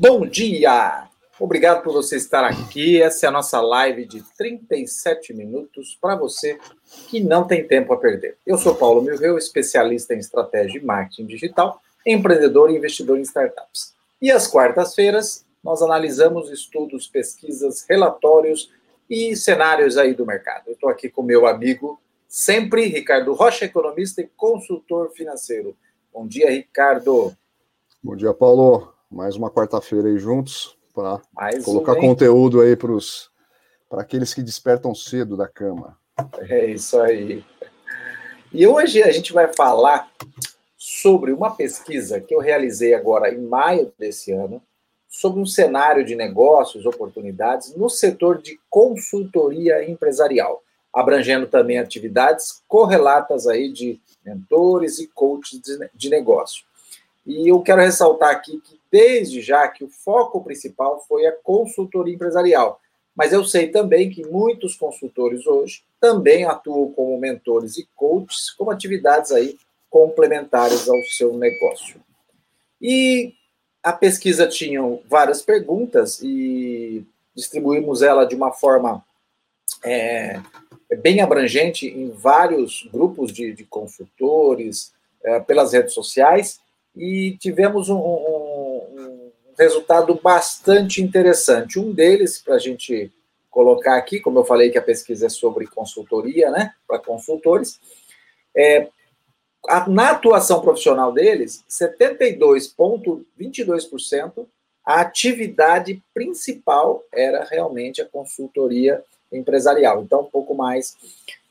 Bom dia! Obrigado por você estar aqui. Essa é a nossa live de 37 minutos para você que não tem tempo a perder. Eu sou Paulo Milveu, especialista em estratégia e marketing digital, empreendedor e investidor em startups. E às quartas-feiras nós analisamos estudos, pesquisas, relatórios e cenários aí do mercado. Eu estou aqui com meu amigo sempre, Ricardo Rocha, economista e consultor financeiro. Bom dia, Ricardo. Bom dia, Paulo mais uma quarta-feira aí juntos para colocar um, conteúdo aí para aqueles que despertam cedo da cama. É isso aí. E hoje a gente vai falar sobre uma pesquisa que eu realizei agora em maio desse ano, sobre um cenário de negócios, oportunidades no setor de consultoria empresarial, abrangendo também atividades correlatas aí de mentores e coaches de negócio. E eu quero ressaltar aqui que desde já que o foco principal foi a consultoria empresarial. Mas eu sei também que muitos consultores hoje também atuam como mentores e coaches, como atividades aí complementares ao seu negócio. E a pesquisa tinha várias perguntas e distribuímos ela de uma forma é, bem abrangente em vários grupos de, de consultores, é, pelas redes sociais, e tivemos um, um, resultado bastante interessante. Um deles, para a gente colocar aqui, como eu falei que a pesquisa é sobre consultoria, né, para consultores, é, a, na atuação profissional deles, 72,22%, a atividade principal era realmente a consultoria empresarial. Então, um pouco mais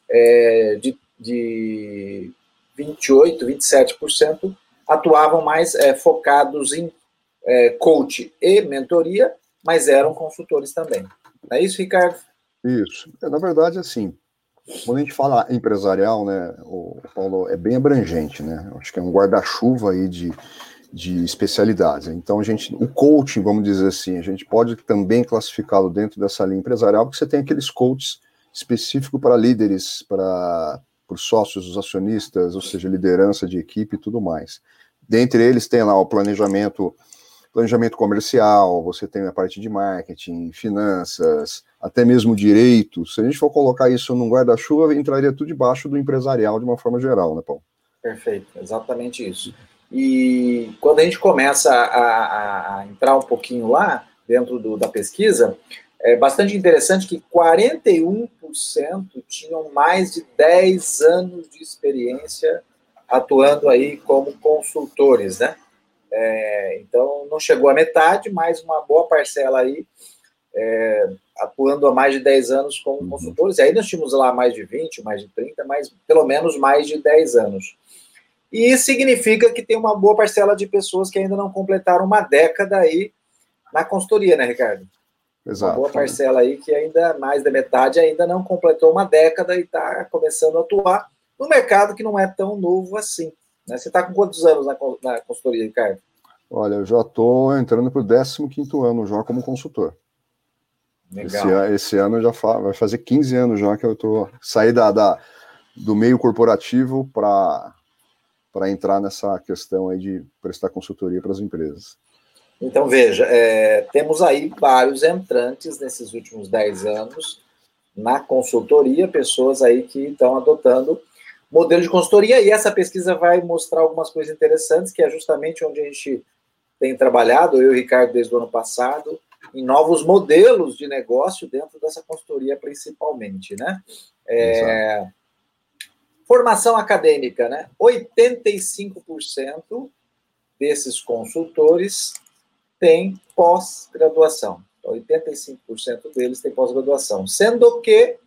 é, de, de 28%, 27% atuavam mais é, focados em é, coach e mentoria, mas eram consultores também. Não é isso, Ricardo? Isso. É, na verdade, assim, quando a gente fala empresarial, né, o Paulo, é bem abrangente, né? Acho que é um guarda-chuva aí de, de especialidades. Então, a gente, o coaching, vamos dizer assim, a gente pode também classificá-lo dentro dessa linha empresarial, porque você tem aqueles coaches específicos para líderes, para por sócios, os acionistas, ou seja, liderança de equipe e tudo mais. Dentre eles tem lá o planejamento, planejamento comercial, você tem a parte de marketing, finanças, até mesmo direito. Se a gente for colocar isso num guarda-chuva, entraria tudo debaixo do empresarial de uma forma geral, né, Paulo? Perfeito, exatamente isso. E quando a gente começa a, a entrar um pouquinho lá, dentro do, da pesquisa, é bastante interessante que 41% tinham mais de 10 anos de experiência atuando aí como consultores, né? É, então, não chegou à metade, mas uma boa parcela aí é, atuando há mais de 10 anos como uhum. consultores. E aí nós tínhamos lá mais de 20, mais de 30, mas pelo menos mais de 10 anos. E isso significa que tem uma boa parcela de pessoas que ainda não completaram uma década aí na consultoria, né, Ricardo? Exato. Uma boa parcela aí que ainda mais da metade ainda não completou uma década e está começando a atuar no mercado que não é tão novo assim. Né? Você está com quantos anos na, na consultoria, Ricardo? Olha, eu já estou entrando para o 15 ano já como consultor. Legal. Esse, esse ano já fa vai fazer 15 anos já que eu estou saí da, da, do meio corporativo para para entrar nessa questão aí de prestar consultoria para as empresas. Então, veja, é, temos aí vários entrantes nesses últimos 10 anos na consultoria, pessoas aí que estão adotando modelo de consultoria, e essa pesquisa vai mostrar algumas coisas interessantes, que é justamente onde a gente tem trabalhado, eu e o Ricardo, desde o ano passado, em novos modelos de negócio dentro dessa consultoria, principalmente, né? É, formação acadêmica, né? 85% desses consultores têm pós-graduação. 85% deles têm pós-graduação, sendo que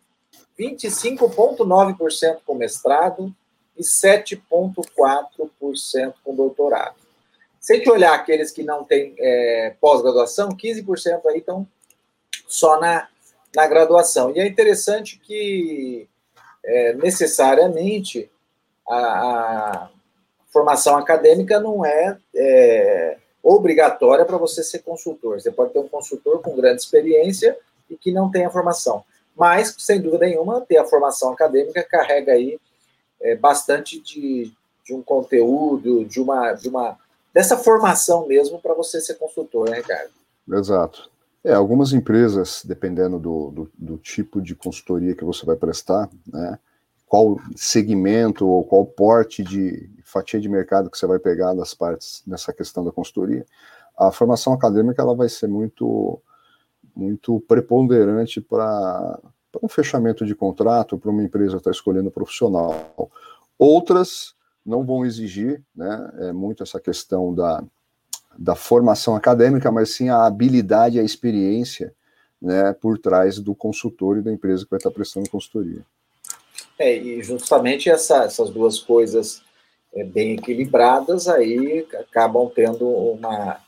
25,9% com mestrado e 7,4% com doutorado. Se a gente olhar aqueles que não têm é, pós-graduação, 15% aí estão só na, na graduação. E é interessante que é, necessariamente a, a, formação acadêmica não é, é obrigatória para você ser consultor. Você pode ter um consultor com grande experiência e que não tenha formação mas, sem dúvida nenhuma, ter a formação acadêmica carrega aí é, bastante de, de um conteúdo, de uma, de uma dessa formação mesmo para você ser consultor, né, Ricardo? Exato. É, algumas empresas, dependendo do, do, do, tipo de consultoria que você vai prestar, né, qual segmento ou qual porte de fatia de mercado que você vai pegar das partes nessa questão da consultoria, a formação acadêmica ela vai ser muito muito preponderante para um fechamento de contrato, para uma empresa estar tá escolhendo profissional. Outras não vão exigir né, é muito essa questão da, da formação acadêmica, mas sim a habilidade, a experiência né, por trás do consultor e da empresa que vai estar prestando consultoria. É, e justamente essa, essas duas coisas é, bem equilibradas aí acabam tendo uma,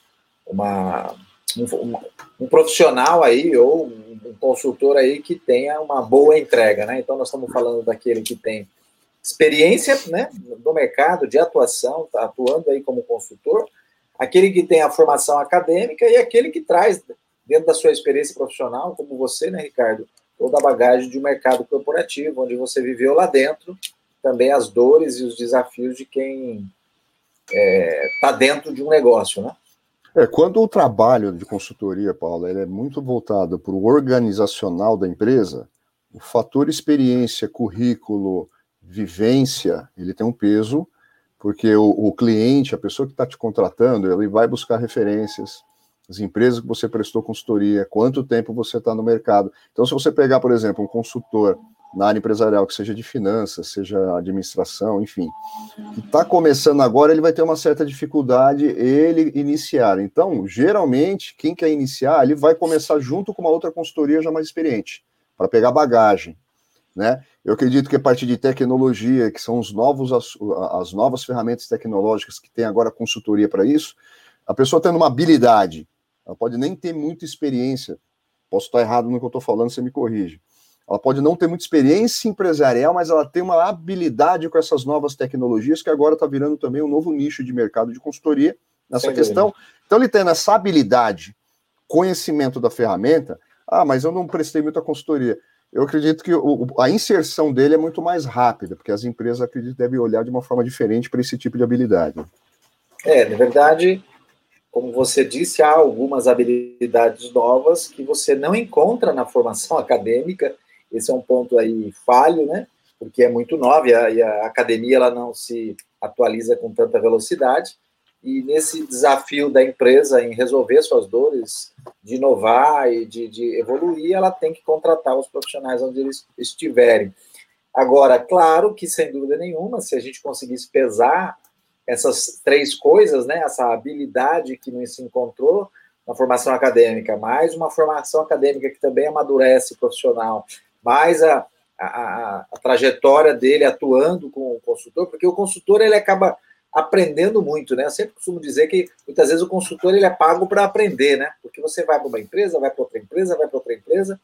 uma, um, um, profissional aí ou um consultor aí que tenha uma boa entrega, né? Então nós estamos falando daquele que tem experiência, né, no mercado de atuação, tá atuando aí como consultor, aquele que tem a formação acadêmica e aquele que traz dentro da sua experiência profissional, como você, né, Ricardo, toda a bagagem de um mercado corporativo, onde você viveu lá dentro, também as dores e os desafios de quem está é, tá dentro de um negócio, né? É, quando o trabalho de consultoria, Paulo, ele é muito voltado para o organizacional da empresa, o fator experiência, currículo, vivência, ele tem um peso, porque o, o cliente, a pessoa que está te contratando, ele vai buscar referências, as empresas que você prestou consultoria, quanto tempo você está no mercado. Então, se você pegar, por exemplo, um consultor na área empresarial, que seja de finanças, seja administração, enfim, que está começando agora, ele vai ter uma certa dificuldade ele iniciar. Então, geralmente, quem quer iniciar, ele vai começar junto com uma outra consultoria já mais experiente, para pegar bagagem, né? Eu acredito que a partir de tecnologia, que são os novos, as, as novas ferramentas tecnológicas que tem agora consultoria para isso, a pessoa tendo uma habilidade, ela pode nem ter muita experiência, posso estar errado no que eu estou falando, você me corrige ela pode não ter muita experiência empresarial, mas ela tem uma habilidade com essas novas tecnologias que agora está virando também um novo nicho de mercado de consultoria nessa Sem questão. Dúvida. Então, ele tendo essa habilidade, conhecimento da ferramenta, ah, mas eu não prestei muita consultoria. Eu acredito que o, a inserção dele é muito mais rápida, porque as empresas, acredito, devem olhar de uma forma diferente para esse tipo de habilidade. É, na verdade, como você disse, há algumas habilidades novas que você não encontra na formação acadêmica esse é um ponto aí falho, né? Porque é muito nova e a, e a academia ela não se atualiza com tanta velocidade. E nesse desafio da empresa em resolver suas dores, de inovar e de, de evoluir, ela tem que contratar os profissionais onde eles estiverem. Agora, claro que, sem dúvida nenhuma, se a gente conseguisse pesar essas três coisas, né, essa habilidade que não se encontrou na formação acadêmica, mais uma formação acadêmica que também amadurece profissional, mais a, a, a, trajetória dele atuando com o consultor, porque o consultor ele acaba aprendendo muito, né? Eu sempre costumo dizer que muitas vezes o consultor ele é pago para aprender, né? Porque você vai para uma empresa, vai para outra empresa, vai para outra empresa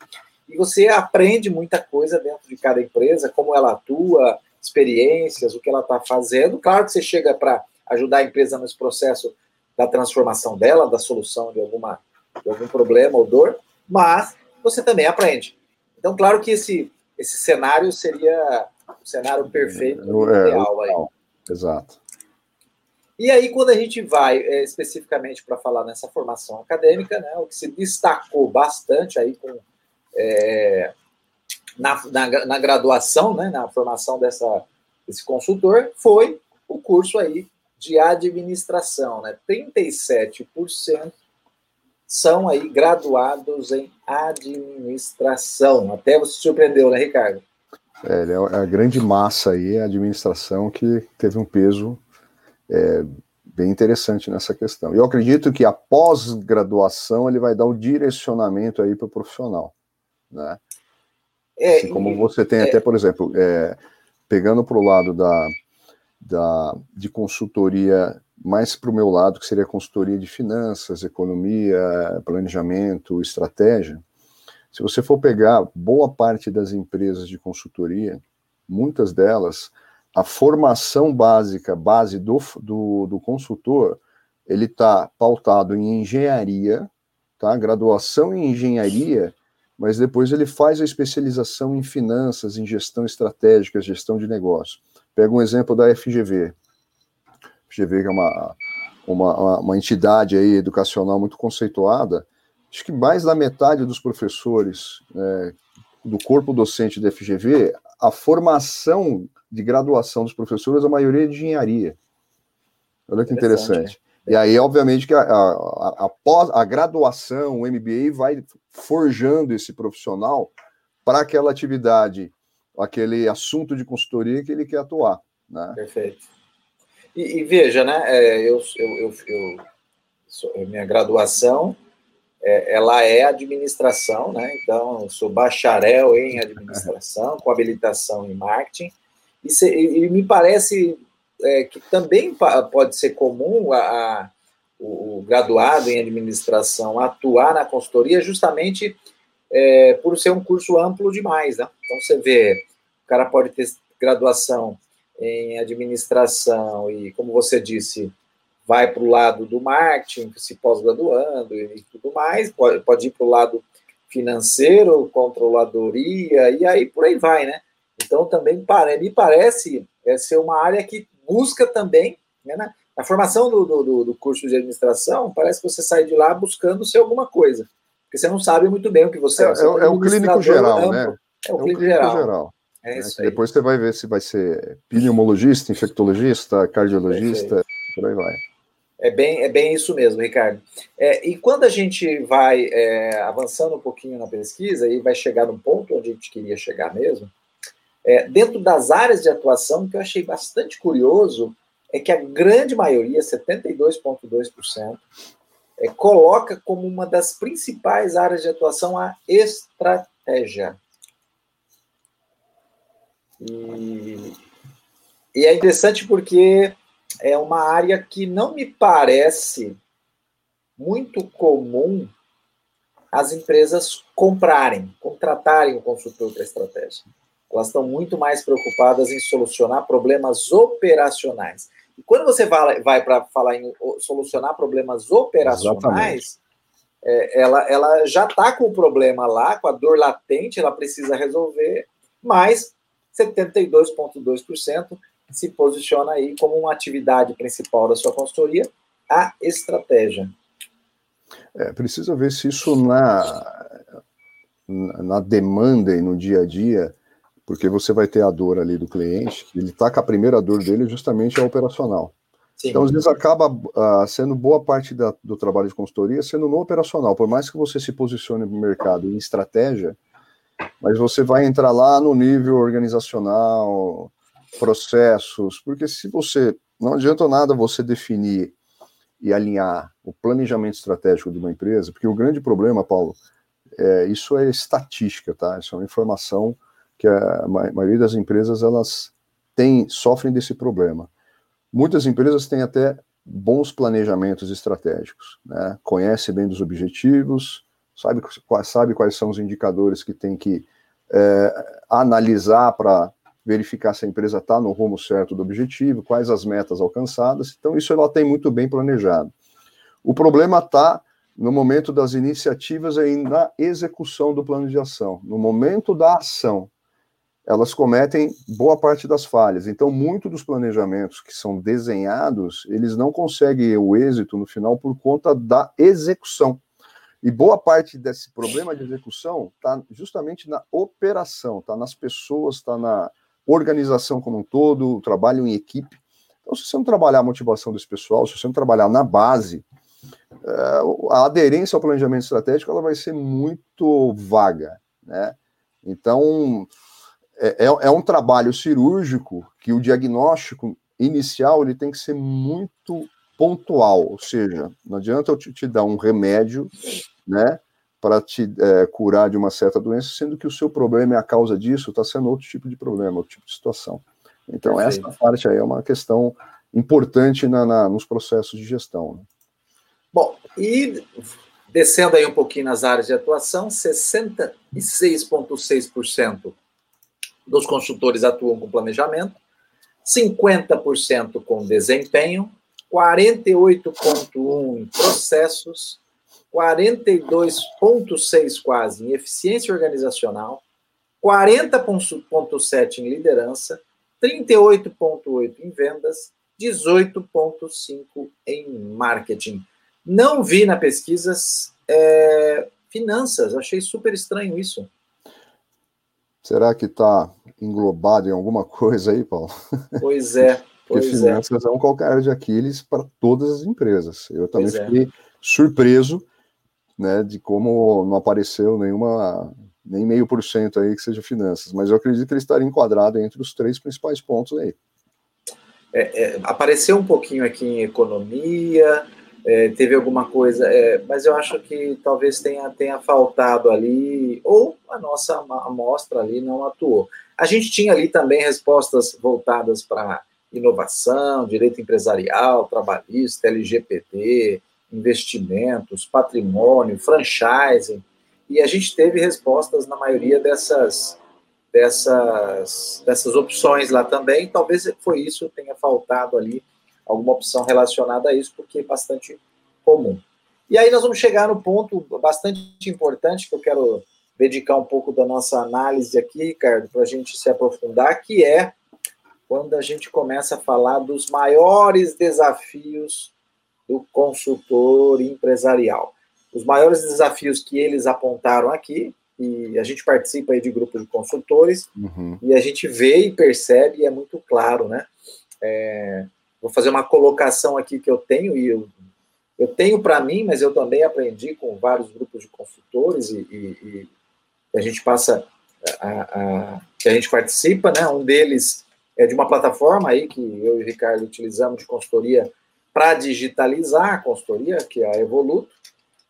e você aprende muita coisa dentro de cada empresa, como ela atua, experiências, o que ela está fazendo. Claro que você chega para ajudar a empresa nesse processo da transformação dela, da solução de alguma de algum problema ou dor, mas você também aprende. Então, claro que esse, esse cenário seria o cenário perfeito, é, ideal. Aí. Exato. E aí, quando a gente vai é, especificamente para falar nessa formação acadêmica, né, o que se destacou bastante aí com, é, na, na, na, graduação, né, na formação dessa, desse consultor, foi o curso aí de administração. Né? 37% são aí graduados em administração. Até você se surpreendeu, né, Ricardo? É, é a grande massa aí, a administração, que teve um peso é, bem interessante nessa questão. Eu acredito que a pós-graduação ele vai dar o um direcionamento aí para o profissional, né? É, assim como você tem é, até, por exemplo, é, pegando para o lado da, da, de consultoria mais para o meu lado, que seria consultoria de finanças, economia, planejamento, estratégia. Se você for pegar boa parte das empresas de consultoria, muitas delas, a formação básica, base do, do, do consultor, ele está pautado em engenharia, tá? graduação em engenharia, mas depois ele faz a especialização em finanças, em gestão estratégica, gestão de negócio. Pega um exemplo da FGV, FGV, que é uma, uma, uma, entidade aí educacional muito conceituada, acho que mais da metade dos professores é, do corpo docente da FGV, a formação de graduação dos professores, a maioria é de engenharia. Olha que interessante. Né? E aí, obviamente, que a, a, a, a graduação, o MBA, vai forjando esse profissional para aquela atividade, aquele assunto de consultoria que ele quer atuar. Né? Perfeito. E, e veja, né, é, eu, eu, eu, eu, minha graduação é, ela é administração, né? Então, eu sou bacharel em administração, com habilitação em marketing, e, se, e me parece é, que também pode ser comum a, a, o, graduado em administração atuar na consultoria justamente é, por ser um curso amplo demais, né? Então, você vê, o cara pode ter graduação em administração e, como você disse, vai para o lado do marketing, se pós-graduando e tudo mais, pode, pode ir para o lado financeiro, controladoria, e aí por aí vai, né? Então também me parece é, ser uma área que busca também, né, na, na formação do, do, do, curso de administração, parece que você sai de lá buscando ser alguma coisa, porque você não sabe muito bem o que você é. É, é, é o clínico geral, amplo, né? É o, é clínico, geral. geral. É né? isso Depois você vai ver se vai ser pneumologista, infectologista, cardiologista, Perfeito. por aí vai. É bem, é bem isso mesmo, Ricardo. É, e quando a gente vai é, avançando um pouquinho na pesquisa e vai chegar num ponto onde a gente queria chegar mesmo, é, dentro das áreas de atuação, que eu achei bastante curioso é que a grande maioria, 72,2%, é, coloca como uma das principais áreas de atuação a estratégia. E, e é interessante porque é uma área que não me parece muito comum as empresas comprarem, contratarem o consultor para estratégia. Elas estão muito mais preocupadas em solucionar problemas operacionais. E quando você vai, vai para falar em solucionar problemas operacionais, é, ela, ela já está com o problema lá, com a dor latente, ela precisa resolver, mas 72,2% se posiciona aí como uma atividade principal da sua consultoria, a estratégia. É, precisa ver se isso na, na demanda e no dia a dia, porque você vai ter a dor ali do cliente, ele está com a primeira dor dele justamente a operacional. Sim. Então, às vezes, acaba uh, sendo boa parte da, do trabalho de consultoria sendo no operacional. Por mais que você se posicione no mercado em estratégia, mas você vai entrar lá no nível organizacional, processos, porque se você não adianta nada você definir e alinhar o planejamento estratégico de uma empresa, porque o grande problema, Paulo, é, isso é estatística, tá? Isso é uma informação que a maioria das empresas elas têm, sofrem desse problema. Muitas empresas têm até bons planejamentos estratégicos, né? Conhece bem dos objetivos, sabe, sabe quais são os indicadores que tem que é, analisar para verificar se a empresa está no rumo certo do objetivo, quais as metas alcançadas. Então, isso ela tem muito bem planejado. O problema está no momento das iniciativas e na execução do plano de ação. No momento da ação, elas cometem boa parte das falhas. Então, muito dos planejamentos que são desenhados, eles não conseguem o êxito no final por conta da execução. E boa parte desse problema de execução está justamente na operação, está nas pessoas, está na organização como um todo, o trabalho em equipe. Então, se você não trabalhar a motivação desse pessoal, se você não trabalhar na base, é, a aderência ao planejamento estratégico ela vai ser muito vaga, né? Então, é, é, é um trabalho cirúrgico que o diagnóstico inicial ele tem que ser muito pontual, ou seja, não adianta eu te, te dar um remédio, né, para te é, curar de uma certa doença, sendo que o seu problema é a causa disso, está sendo outro tipo de problema, outro tipo de situação. Então, Perfeito. essa parte aí é uma questão importante na, na nos processos de gestão. Né? Bom, e descendo aí um pouquinho nas áreas de atuação, 66,6% dos consultores atuam com planejamento, 50% com desempenho, 48,1% em processos, 42,6 quase em eficiência organizacional, 40,7 em liderança, 38,8 em vendas, 18,5% em marketing. Não vi na pesquisas é, finanças, achei super estranho isso. Será que está englobado em alguma coisa aí, Paulo? Pois é. Porque pois é. finanças é. é um calcanhar de Aquiles para todas as empresas. Eu também pois é. fiquei é. surpreso né, de como não apareceu nenhuma nem meio por cento aí que seja finanças, mas eu acredito que ele estaria enquadrado entre os três principais pontos aí. É, é, apareceu um pouquinho aqui em economia, é, teve alguma coisa, é, mas eu acho que talvez tenha, tenha faltado ali, ou a nossa amostra ali não atuou. A gente tinha ali também respostas voltadas para inovação, direito empresarial, trabalhista, LGPD, investimentos, patrimônio, franchising, e a gente teve respostas na maioria dessas, dessas, dessas opções lá também. Talvez foi isso, tenha faltado ali alguma opção relacionada a isso, porque é bastante comum. E aí nós vamos chegar no ponto bastante importante que eu quero dedicar um pouco da nossa análise aqui, Ricardo, para a gente se aprofundar, que é quando a gente começa a falar dos maiores desafios do consultor empresarial. Os maiores desafios que eles apontaram aqui, e a gente participa aí de grupo de consultores, uhum. e a gente vê e percebe, e é muito claro, né? É, vou fazer uma colocação aqui que eu tenho, e eu, eu tenho para mim, mas eu também aprendi com vários grupos de consultores, e, e, e a gente passa, a, a, que a gente participa, né? Um deles é de uma plataforma aí que eu e o Ricardo utilizamos de consultoria para digitalizar a consultoria, que é a Evoluto,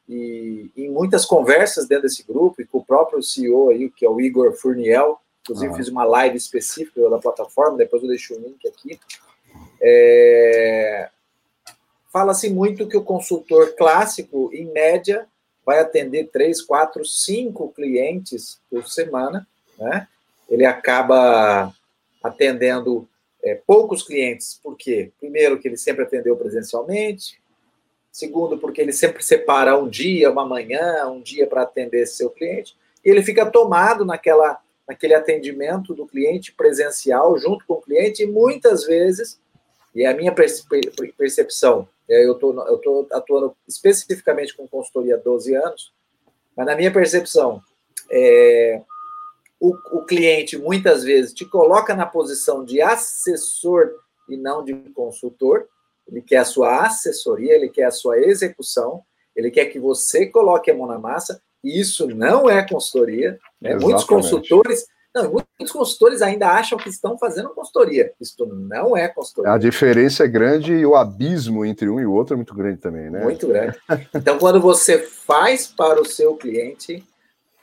e em muitas conversas dentro desse grupo, e com o próprio CEO aí, que é o Igor Furniel, inclusive ah. fiz uma live específica da plataforma, depois eu deixo o link aqui, é... fala-se muito que o consultor clássico, em média, vai atender três, quatro, cinco clientes por semana, né? Ele acaba atendendo é, poucos clientes, por quê? Primeiro, que ele sempre atendeu presencialmente. Segundo, porque ele sempre separa um dia, uma manhã, um dia para atender seu cliente. E ele fica tomado naquela, naquele atendimento do cliente presencial, junto com o cliente, e muitas vezes, e é a minha percepção, eu tô, estou atuando especificamente com consultoria há 12 anos, mas na minha percepção, é, o, o cliente muitas vezes te coloca na posição de assessor e não de consultor. Ele quer a sua assessoria, ele quer a sua execução, ele quer que você coloque a mão na massa, e isso não é consultoria. Né? Muitos consultores. Não, muitos consultores ainda acham que estão fazendo consultoria. Isso não é consultoria. A diferença é grande e o abismo entre um e o outro é muito grande também, né? Muito grande. Então, quando você faz para o seu cliente,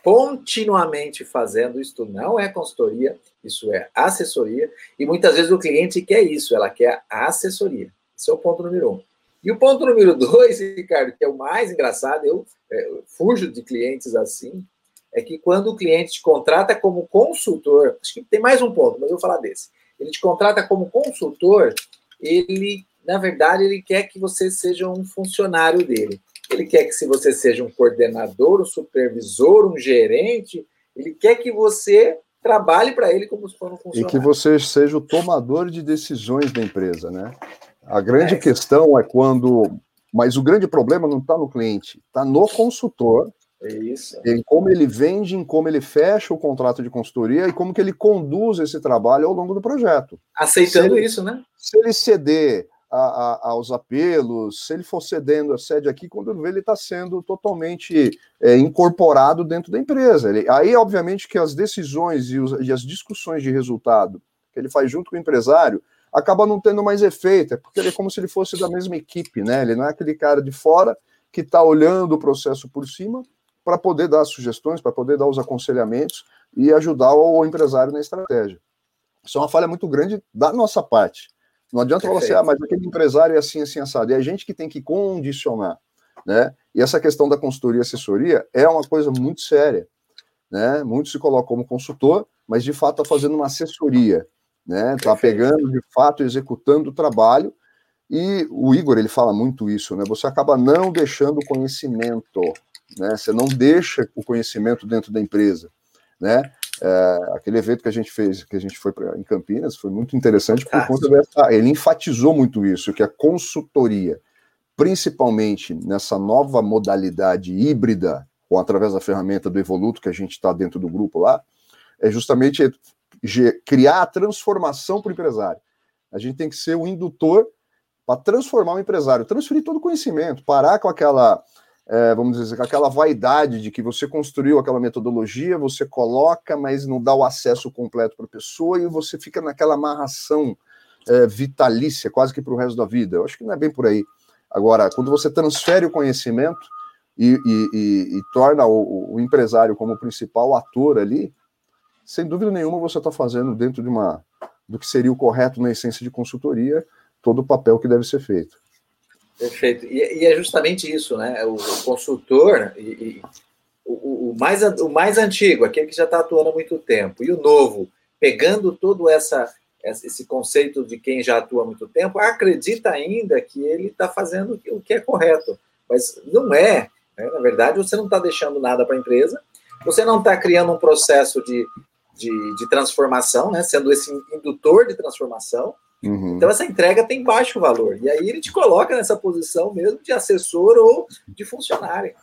continuamente fazendo. Isto não é consultoria, isso é assessoria. E muitas vezes o cliente quer isso, ela quer a assessoria. Esse é o ponto número um. E o ponto número dois, Ricardo, que é o mais engraçado, eu, é, eu fujo de clientes assim, é que quando o cliente te contrata como consultor, acho que tem mais um ponto, mas eu vou falar desse. Ele te contrata como consultor, ele, na verdade, ele quer que você seja um funcionário dele. Ele quer que se você seja um coordenador, um supervisor, um gerente, ele quer que você trabalhe para ele como se fosse um funcionário. E que você seja o tomador de decisões da empresa, né? A grande é. questão é quando. Mas o grande problema não está no cliente, está no consultor. É isso. Em como ele vende, em como ele fecha o contrato de consultoria e como que ele conduz esse trabalho ao longo do projeto. Aceitando ele, isso, né? Se ele ceder a, a, aos apelos, se ele for cedendo a sede aqui, quando vê, ele está sendo totalmente é, incorporado dentro da empresa. Ele, aí, obviamente, que as decisões e, os, e, as discussões de resultado que ele faz junto com o empresário acaba não tendo mais efeito, é porque ele é como se ele fosse da mesma equipe, né? Ele não é aquele cara de fora que está olhando o processo por cima para poder dar sugestões, para poder dar os aconselhamentos e ajudar o empresário na estratégia. Isso é uma falha muito grande da nossa parte. Não adianta Perfeito. falar assim, ah, mas aquele empresário é assim, assim, assado. É a gente que tem que condicionar, né? E essa questão da consultoria e assessoria é uma coisa muito séria, né? Muito se coloca como consultor, mas de fato está fazendo uma assessoria, né? Está pegando, de fato, executando o trabalho. E o Igor, ele fala muito isso, né? Você acaba não deixando o conhecimento, né? Você não deixa o conhecimento dentro da empresa, né? É, aquele evento que a gente fez, que a gente foi pra, em Campinas, foi muito interessante por conta dessa. Ele enfatizou muito isso, que a consultoria, principalmente nessa nova modalidade híbrida, ou através da ferramenta do Evoluto, que a gente está dentro do grupo lá, é justamente criar a transformação para o empresário. A gente tem que ser o indutor para transformar o empresário, transferir todo o conhecimento, parar com aquela é, vamos dizer, aquela vaidade de que você construiu aquela metodologia, você coloca, mas não dá o acesso completo para a pessoa e você fica naquela amarração é, vitalícia, quase que para o resto da vida. Eu acho que não é bem por aí. Agora, quando você transfere o conhecimento e, e, e, e torna o, o, empresário como principal ator ali, sem dúvida nenhuma você está fazendo dentro de uma do que seria o correto na essência de consultoria todo o papel que deve ser feito. Perfeito. E, e, é justamente isso, né? O, consultor, e, e, o, o, mais, o mais antigo, aquele que já está atuando há muito tempo, e o novo, pegando todo essa, esse conceito de quem já atua há muito tempo, acredita ainda que ele está fazendo o que é correto. Mas não é. Né? Na verdade, você não está deixando nada para a empresa, você não está criando um processo de, de, de transformação, né? sendo esse indutor de transformação, Uhum. Então essa entrega tem baixo valor. E aí ele te coloca nessa posição mesmo de assessor ou de funcionário.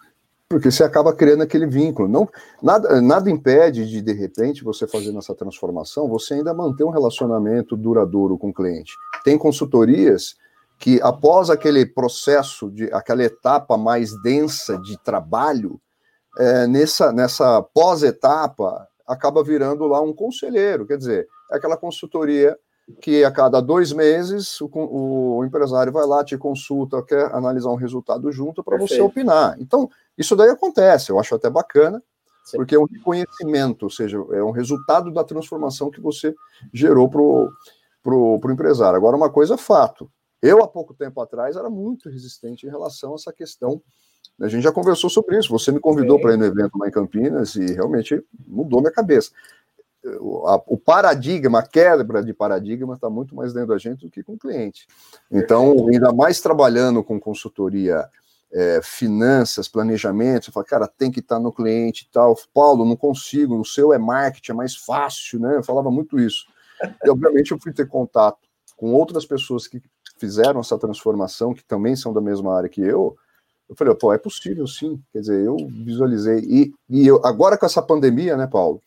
Porque você acaba criando aquele vínculo. Não, nada, nada impede de, de repente, você fazendo essa transformação, você ainda manter um relacionamento duradouro com o cliente. Tem consultorias que, após aquele processo, de aquela etapa mais densa de trabalho, é, nessa, nessa pós-etapa, acaba virando lá um conselheiro. Quer dizer, é aquela consultoria que a cada dois meses o, o, empresário vai lá, te consulta, quer analisar um resultado junto para você opinar. Então, isso daí acontece, eu acho até bacana, Sim. porque é um reconhecimento, ou seja, é um resultado da transformação que você gerou para o pro, pro empresário. Agora, uma coisa é fato. Eu, há pouco tempo atrás, era muito resistente em relação a essa questão. A gente já conversou sobre isso. Você me convidou para ir no evento lá em Campinas e realmente mudou minha cabeça o paradigma, a quebra de paradigma está muito mais dentro da gente do que com o cliente. Então, ainda mais trabalhando com consultoria, é, finanças, planejamento, você fala, cara, tem que estar tá no cliente e tal. Paulo, não consigo, o seu é marketing, é mais fácil, né? Eu falava muito isso. E, obviamente, eu fui ter contato com outras pessoas que fizeram essa transformação, que também são da mesma área que eu. Eu falei, pô, é possível sim. Quer dizer, eu visualizei. E, e eu, agora com essa pandemia, né, Paulo?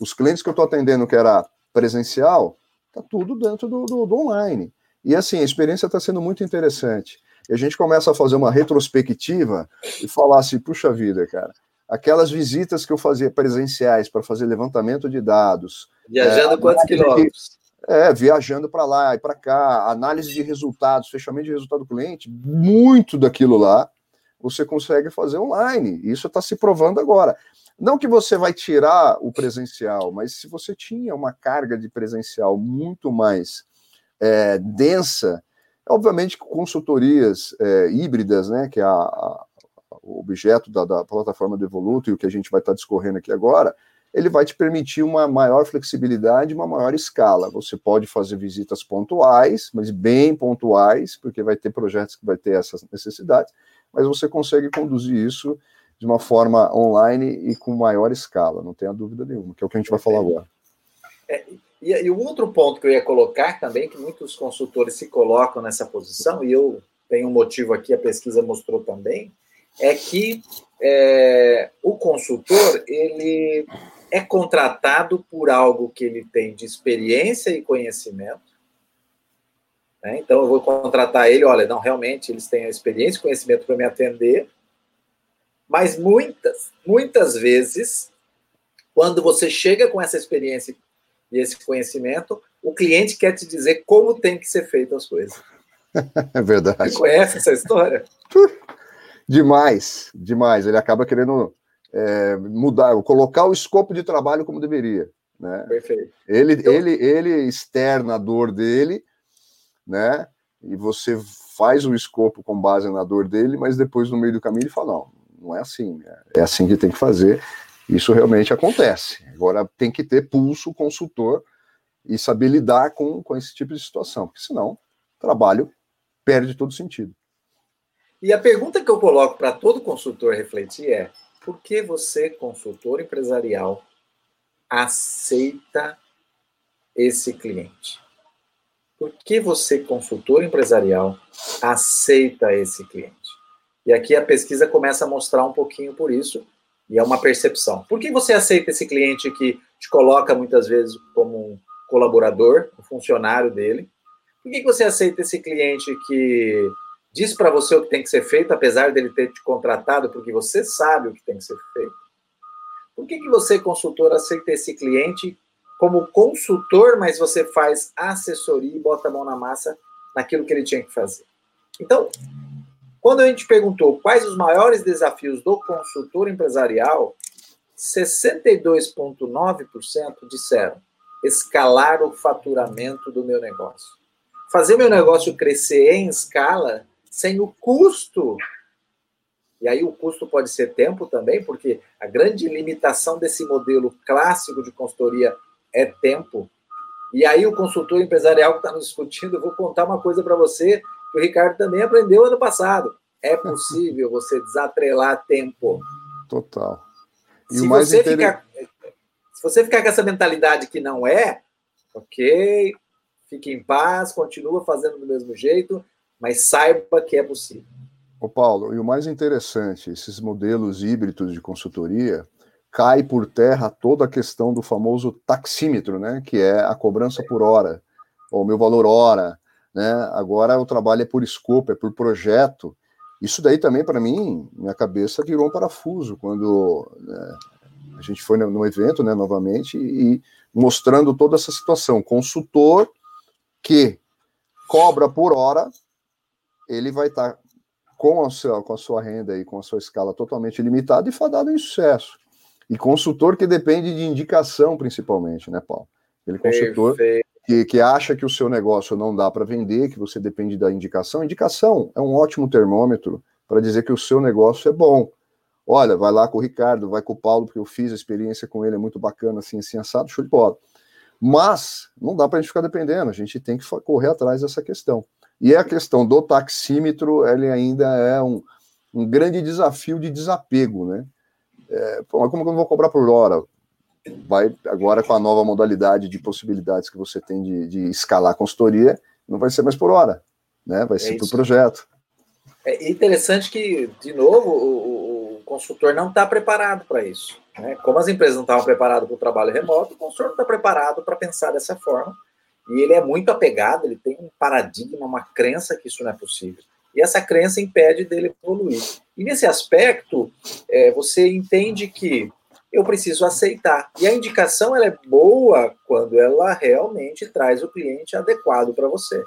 Os clientes que eu estou atendendo que era presencial, está tudo dentro do, do, do, online. E assim, a experiência está sendo muito interessante. E a gente começa a fazer uma retrospectiva e falar assim, puxa vida, cara, aquelas visitas que eu fazia presenciais para fazer levantamento de dados. Viajando é, quantos quilômetros? É, viajando para lá e para cá, análise de resultados, fechamento de resultado do cliente, muito daquilo lá você consegue fazer online. Isso está se provando agora. Não que você vai tirar o presencial, mas se você tinha uma carga de presencial muito mais é, densa, obviamente consultorias é, híbridas, né, que é a, a, o objeto da, da, plataforma do Evoluto e o que a gente vai estar discorrendo aqui agora, ele vai te permitir uma maior flexibilidade, uma maior escala. Você pode fazer visitas pontuais, mas bem pontuais, porque vai ter projetos que vai ter essas necessidades, mas você consegue conduzir isso de uma forma online e com maior escala, não tenha dúvida nenhuma, que é o que a gente vai falar agora. É, e, e um outro ponto que eu ia colocar também, que muitos consultores se colocam nessa posição, e eu tenho um motivo aqui, a pesquisa mostrou também, é que é, o consultor, ele é contratado por algo que ele tem de experiência e conhecimento, né? Então, eu vou contratar ele, olha, não, realmente, eles têm a experiência e conhecimento para me atender, mas muitas, muitas vezes, quando você chega com essa experiência e esse conhecimento, o cliente quer te dizer como tem que ser feito as coisas. É verdade. Você conhece essa história? demais, demais. Ele acaba querendo é, mudar, colocar o escopo de trabalho como deveria. Né? Perfeito. Ele, então, ele, ele externa a dor dele, né? E você faz o escopo com base na dor dele, mas depois no meio do caminho ele fala: não, não é assim. É assim que tem que fazer. Isso realmente acontece. Agora tem que ter pulso consultor e saber lidar com, com esse tipo de situação, porque senão o trabalho perde todo sentido. E a pergunta que eu coloco para todo consultor refletir é: por que você, consultor empresarial, aceita esse cliente? Por que você, consultor empresarial, aceita esse cliente? E aqui a pesquisa começa a mostrar um pouquinho por isso, e é uma percepção. Por que você aceita esse cliente que te coloca muitas vezes como um colaborador, um funcionário dele? Por que você aceita esse cliente que diz para você o que tem que ser feito, apesar dele ter te contratado, porque você sabe o que tem que ser feito? Por que, que você, consultor, aceita esse cliente como consultor, mas você faz assessoria e bota a mão na massa naquilo que ele tinha que fazer? Então, quando a gente perguntou quais os maiores desafios do consultor empresarial, 62,9% disseram escalar o faturamento do meu negócio. Fazer meu negócio crescer em escala sem o custo. E aí o custo pode ser tempo também, porque a grande limitação desse modelo clássico de consultoria é tempo. E aí o consultor empresarial que está nos discutindo, eu vou contar uma coisa para você que o Ricardo também aprendeu ano passado. É possível você desatrelar tempo. Total. E se, você inter... ficar, se você ficar com essa mentalidade que não é, ok, fique em paz, continua fazendo do mesmo jeito, mas saiba que é possível. Ô Paulo, e o mais interessante, esses modelos híbridos de consultoria, cai por terra toda a questão do famoso taxímetro, né, que é a cobrança por hora, ou meu valor hora, né? Agora o trabalho é por escopo, é por projeto. Isso daí também para mim, minha cabeça virou um parafuso quando né, a gente foi no evento, né, novamente e mostrando toda essa situação, consultor que cobra por hora, ele vai estar tá com a sua, com a sua renda e com a sua escala totalmente limitada e fadado em sucesso. E consultor que depende de indicação, principalmente, né, Paulo? Aquele consultor que, que acha que o seu negócio não dá para vender, que você depende da indicação. Indicação é um ótimo termômetro para dizer que o seu negócio é bom. Olha, vai lá com o Ricardo, vai com o Paulo, porque eu fiz a experiência com ele, é muito bacana, assim, assim, assado, show de bola. Mas não dá para a gente ficar dependendo, a gente tem que correr atrás dessa questão. E a questão do taxímetro, ele ainda é um, um grande desafio de desapego, né? É, como que eu não vou cobrar por hora? Vai agora com a nova modalidade de possibilidades que você tem de, de escalar a consultoria, não vai ser mais por hora, né? Vai ser é por projeto. É interessante que, de novo, o, o consultor não está preparado para isso. Né? Como as empresas não estavam preparadas para o trabalho remoto, o consultor não está preparado para pensar dessa forma. E ele é muito apegado, ele tem um paradigma, uma crença que isso não é possível. E essa crença impede dele evoluir. E nesse aspecto, é, você entende que eu preciso aceitar. E a indicação ela é boa quando ela realmente traz o cliente adequado para você.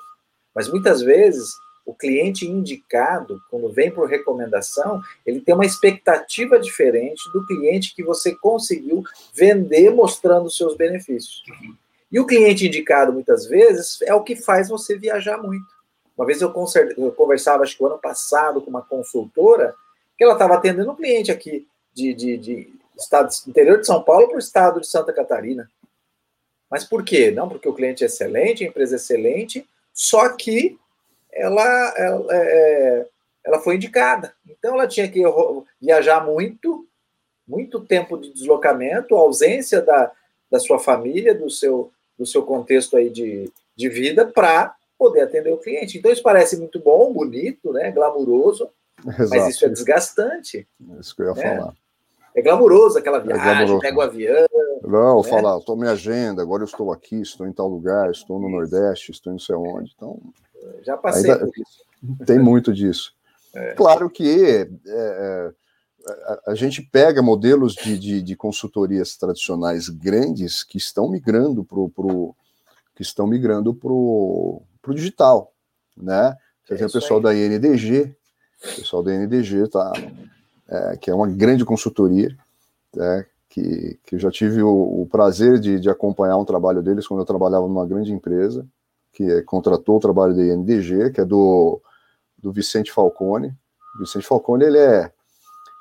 Mas muitas vezes o cliente indicado, quando vem por recomendação, ele tem uma expectativa diferente do cliente que você conseguiu vender mostrando os seus benefícios. E o cliente indicado, muitas vezes, é o que faz você viajar muito. Uma vez eu, conversava, acho que o ano passado, com uma consultora, que ela estava atendendo um cliente aqui de, de, de estado interior de São Paulo para o estado de Santa Catarina. Mas por quê? Não porque o cliente é excelente, a empresa é excelente, só que ela, ela, é, ela foi indicada. Então ela tinha que viajar muito, muito tempo de deslocamento, ausência da, da sua família, do seu, do seu contexto aí de, de vida, para poder atender o cliente. Então isso parece muito bom, bonito, né, glamuroso, Exato. mas isso é desgastante. Isso que eu ia né? falar. É glamuroso aquela é viagem, é pega o avião. Não, né? falar, estou minha agenda, agora eu estou aqui, estou em tal lugar, estou no Nordeste, estou em não sei onde. Então, já passei ainda, por isso. Tem muito disso. É. Claro que é, é, a, a, gente pega modelos de, de, de, consultorias tradicionais grandes que estão migrando para o que estão migrando para o digital, né? Você tem o pessoal aí. da INDG, o pessoal da INDG tá, é, que é uma grande consultoria, né, que, que eu já tive o, o prazer de, de, acompanhar um trabalho deles quando eu trabalhava numa grande empresa, que é, contratou o trabalho da INDG, que é do, do Vicente Falcone. O Vicente Falcone ele é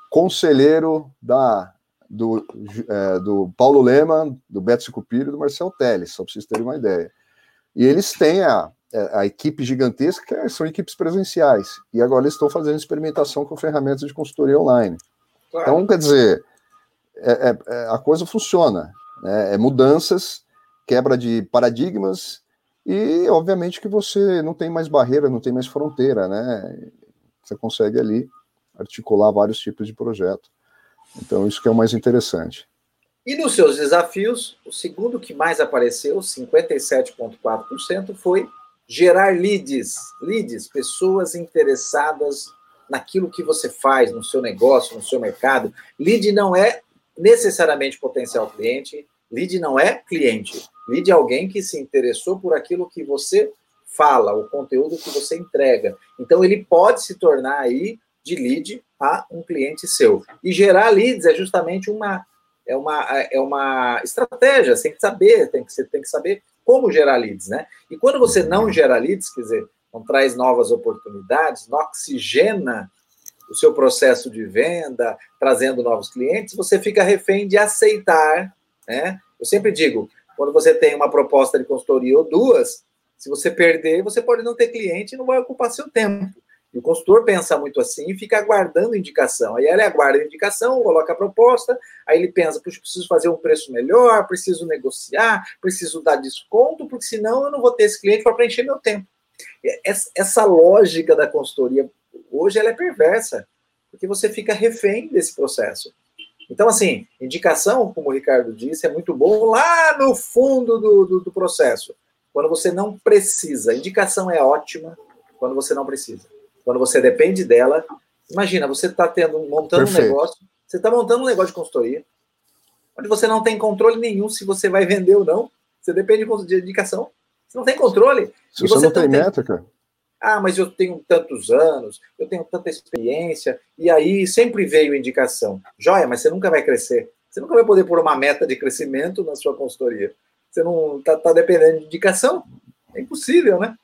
conselheiro da, do, é, do Paulo Lema, do Beto Cupiro e do Marcel Teles, só para vocês terem uma ideia. E eles têm a, é, a equipe gigantesca, que são equipes presenciais, e agora eles estão fazendo experimentação com ferramentas de consultoria online. Claro. Então, quer dizer, é, é, é, a coisa funciona. né? é mudanças, quebra de paradigmas e, obviamente, que você não tem mais barreira, não tem mais fronteira, né? Você consegue ali articular vários tipos de projeto. Então, isso que é o mais interessante. E nos seus desafios, o segundo que mais apareceu, 57,4%, foi gerar leads. Leads, pessoas interessadas naquilo que você faz, no seu negócio, no seu mercado. Lead não é necessariamente potencial cliente, lead não é cliente. Lead é alguém que se interessou por aquilo que você fala, o conteúdo que você entrega. Então, ele pode se tornar aí de lead a um cliente seu. E gerar leads é justamente uma é uma, é uma estratégia, você tem que saber, tem que, você tem que saber como gerar leads, né? E quando você não gera leads, quer dizer, não traz novas oportunidades, não oxigena o seu processo de venda, trazendo novos clientes, você fica refém de aceitar, né? Eu sempre digo, quando você tem uma proposta de consultoria ou duas, se você perder, você pode não ter cliente e não vai ocupar seu tempo. E o consultor pensa muito assim e fica aguardando indicação. Aí ele aguarda a indicação, coloca a proposta, aí ele pensa, puxa, preciso fazer um preço melhor, preciso negociar, preciso dar desconto, porque senão eu não vou ter esse cliente para preencher meu tempo. Essa lógica da consultoria hoje ela é perversa, porque você fica refém desse processo. Então, assim, indicação, como o Ricardo disse, é muito bom lá no fundo do, do, do processo, quando você não precisa. Indicação é ótima quando você não precisa quando você depende dela. Imagina, você está tendo montando Perfeito. um negócio, você está montando um negócio de consultoria, onde você não tem controle nenhum se você vai vender ou não. Você depende de indicação. Você não tem controle. Se você, não tem, tem métrica. Ah, mas eu tenho tantos anos, eu tenho tanta experiência, e aí sempre veio indicação. Joia, mas você nunca vai crescer. Você nunca vai poder pôr uma meta de crescimento na sua consultoria. Você não está tá dependendo de indicação. É impossível, né?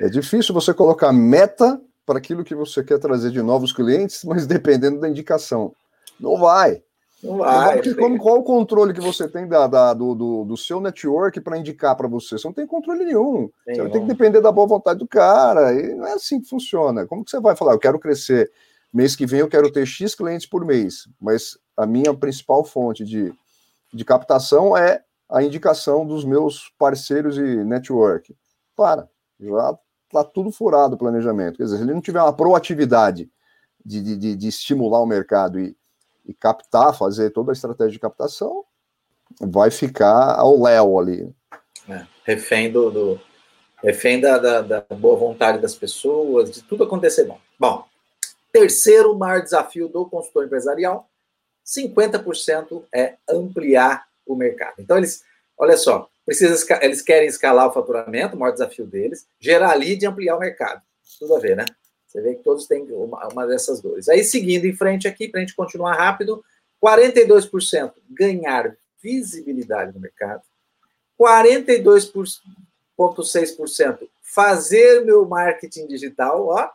É difícil você colocar meta para aquilo que você quer trazer de novos clientes, mas dependendo da indicação. Não vai. Não vai. Porque como, qual o controle que você tem da, da do, do, do, seu network para indicar para você? Você não tem controle nenhum. Você tem que depender da boa vontade do cara. E não é assim que funciona. Como que você vai falar? Eu quero crescer. Mês que vem eu quero ter X clientes por mês, mas a minha principal fonte de, de captação é a indicação dos meus parceiros e network. Para. Já está tudo furado o planejamento. Quer dizer, se ele não tiver uma proatividade de, de, de estimular o mercado e, e, captar, fazer toda a estratégia de captação, vai ficar ao léu ali. É, refém do, do refém da, da, da, boa vontade das pessoas, de tudo acontecer bom. Bom, terceiro maior desafio do consultor empresarial, 50% é ampliar o mercado. Então, eles, olha só, precisa, eles querem escalar o faturamento, o maior desafio deles, gerar lead e ampliar o mercado. Tudo a ver, né? Você vê que todos têm uma, uma dessas duas. Aí, seguindo em frente aqui, para a gente continuar rápido, 42% ganhar visibilidade no mercado, 42,6% fazer meu marketing digital, ó,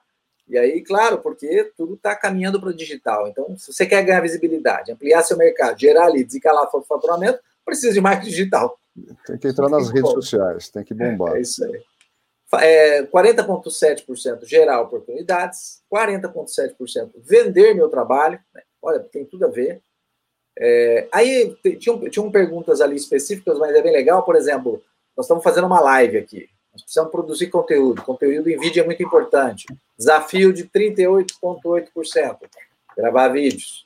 e aí, claro, porque tudo está caminhando para o digital. Então, se você quer ganhar visibilidade, ampliar seu mercado, gerar leads e calar o faturamento, precisa de marketing digital. Tem que entrar nas redes sociais, tem que bombar. É isso aí. É, 40,7% gerar oportunidades, 40,7% vender meu trabalho. Né? Olha, tem tudo a ver. É, aí tinham, tinham perguntas ali específicas, mas é bem legal. Por exemplo, nós estamos fazendo uma live aqui. Nós precisamos produzir conteúdo. Conteúdo em vídeo é muito importante. Desafio de 38,8%. Gravar vídeos.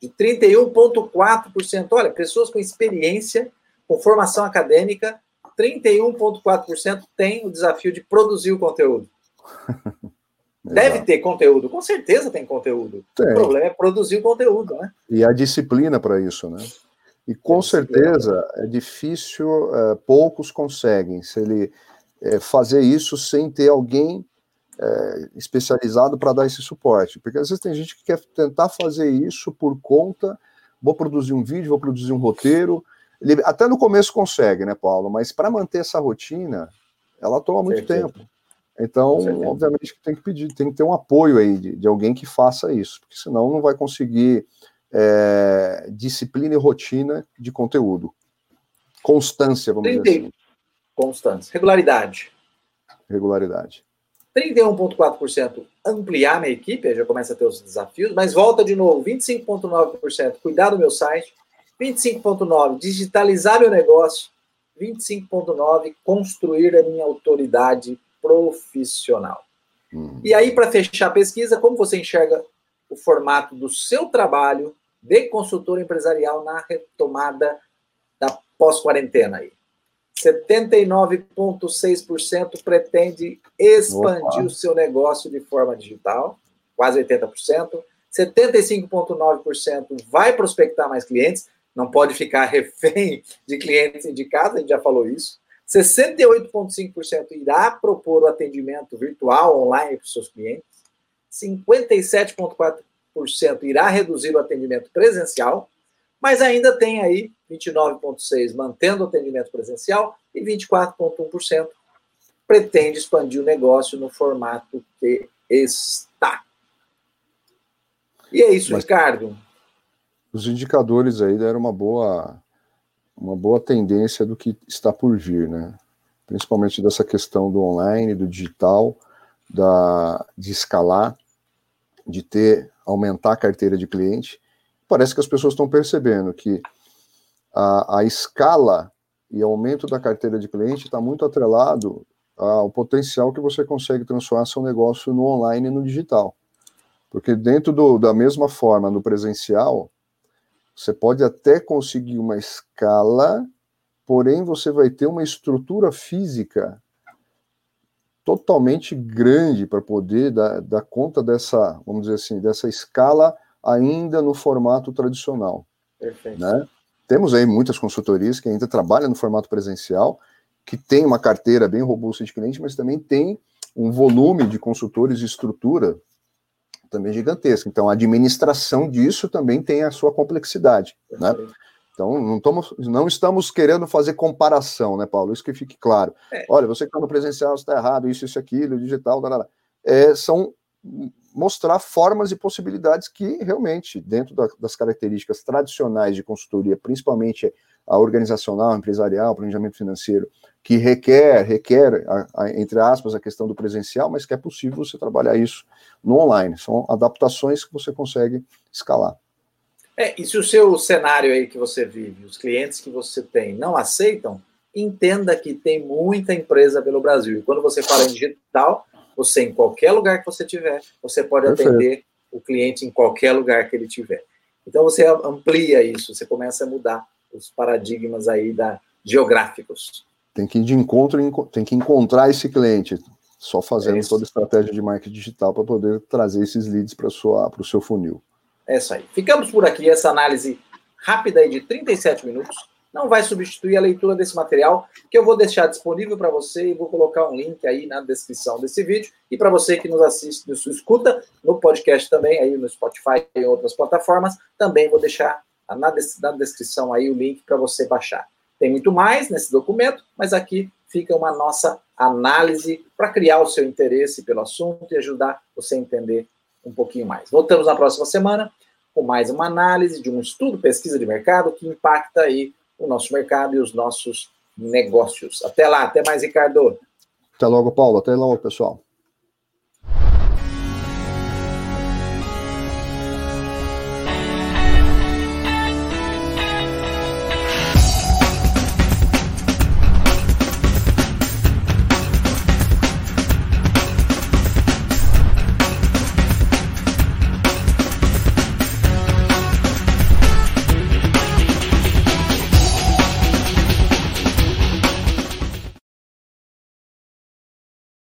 De 31,4%. Olha, pessoas com experiência com formação acadêmica, 31,4% tem o desafio de produzir o conteúdo. Deve ter conteúdo, com certeza tem conteúdo. Tem. O problema é produzir o conteúdo, né? E a disciplina para isso, né? E com certeza é difícil, é, poucos conseguem se ele é, fazer isso sem ter alguém é, especializado para dar esse suporte. Porque às vezes tem gente que quer tentar fazer isso por conta, vou produzir um vídeo, vou produzir um roteiro, ele até no começo consegue, né, Paulo? Mas para manter essa rotina, ela toma muito tempo. Então, obviamente, tem que pedir, tem que ter um apoio aí de, de alguém que faça isso, porque senão não vai conseguir é, disciplina e rotina de conteúdo. Constância, vamos 30, dizer assim. Constância. Regularidade. Regularidade. 31,4% ampliar minha equipe, já começa a ter os desafios, mas volta de novo, 25,9% cuidar do meu site, 25.9, digitalizar meu negócio. 25.9, construir a minha autoridade profissional. Hum. E aí, para fechar a pesquisa, como você enxerga o formato do seu trabalho de consultor empresarial na retomada da pós-quarentena aí? 79,6% pretende expandir Opa. o seu negócio de forma digital, quase 80%. 75,9% vai prospectar mais clientes, não pode ficar refém de clientes indicados, a gente já falou isso. 68,5% irá propor o atendimento virtual online para os seus clientes. 57,4% irá reduzir o atendimento presencial, mas ainda tem aí 29,6% mantendo o atendimento presencial e 24,1% pretende expandir o negócio no formato que está. E é isso, Ricardo. Os indicadores aí deram uma boa, uma boa tendência do que está por vir, né? Principalmente dessa questão do online, do digital, da, de escalar, de ter, aumentar a carteira de cliente. Parece que as pessoas estão percebendo que a, a escala e aumento da carteira de cliente está muito atrelado ao potencial que você consegue transformar seu negócio no online e no digital. Porque dentro do, da mesma forma, no presencial, você pode até conseguir uma escala, porém você vai ter uma estrutura física totalmente grande para poder dar, dar conta dessa, vamos dizer assim, dessa escala ainda no formato tradicional. Perfeito. Né? Temos aí muitas consultorias que ainda trabalham no formato presencial, que tem uma carteira bem robusta de clientes, mas também tem um volume de consultores e estrutura também gigantesca. Então, a administração disso também tem a sua complexidade, né? Então, não, estamos, não estamos querendo fazer comparação, né, Paulo? Isso que fique claro. É. Olha, você que está no presencial está errado, isso, isso, aquilo, digital, blá. É, são mostrar formas e possibilidades que realmente, dentro da, das características tradicionais de consultoria, principalmente a organizacional, empresarial, planejamento financeiro, que requer, requer, a, a, entre aspas, a questão do presencial, mas que é possível você trabalhar isso no online. São adaptações que você consegue escalar. É, e se o seu cenário aí que você vive, os clientes que você tem não aceitam, entenda que tem muita empresa pelo Brasil. E quando você fala em digital, você, em qualquer lugar que você tiver, você pode Perfeito. atender o cliente em qualquer lugar que ele tiver. Então você amplia isso, você começa a mudar os paradigmas aí da geográficos. Tem que ir de encontro, tem que encontrar esse cliente, só fazendo é toda a estratégia de marketing digital para poder trazer esses leads para o seu funil. É isso aí. Ficamos por aqui, essa análise rápida aí de 37 minutos não vai substituir a leitura desse material, que eu vou deixar disponível para você e vou colocar um link aí na descrição desse vídeo. E para você que nos assiste, nos escuta no podcast também, aí no Spotify e outras plataformas, também vou deixar na, na descrição aí o link para você baixar. Tem muito mais nesse documento, mas aqui fica uma nossa análise para criar o seu interesse pelo assunto e ajudar você a entender um pouquinho mais. Voltamos na próxima semana com mais uma análise de um estudo, pesquisa de mercado que impacta aí o nosso mercado e os nossos negócios. Até lá, até mais, Ricardo. Até logo, Paulo. Até logo, pessoal.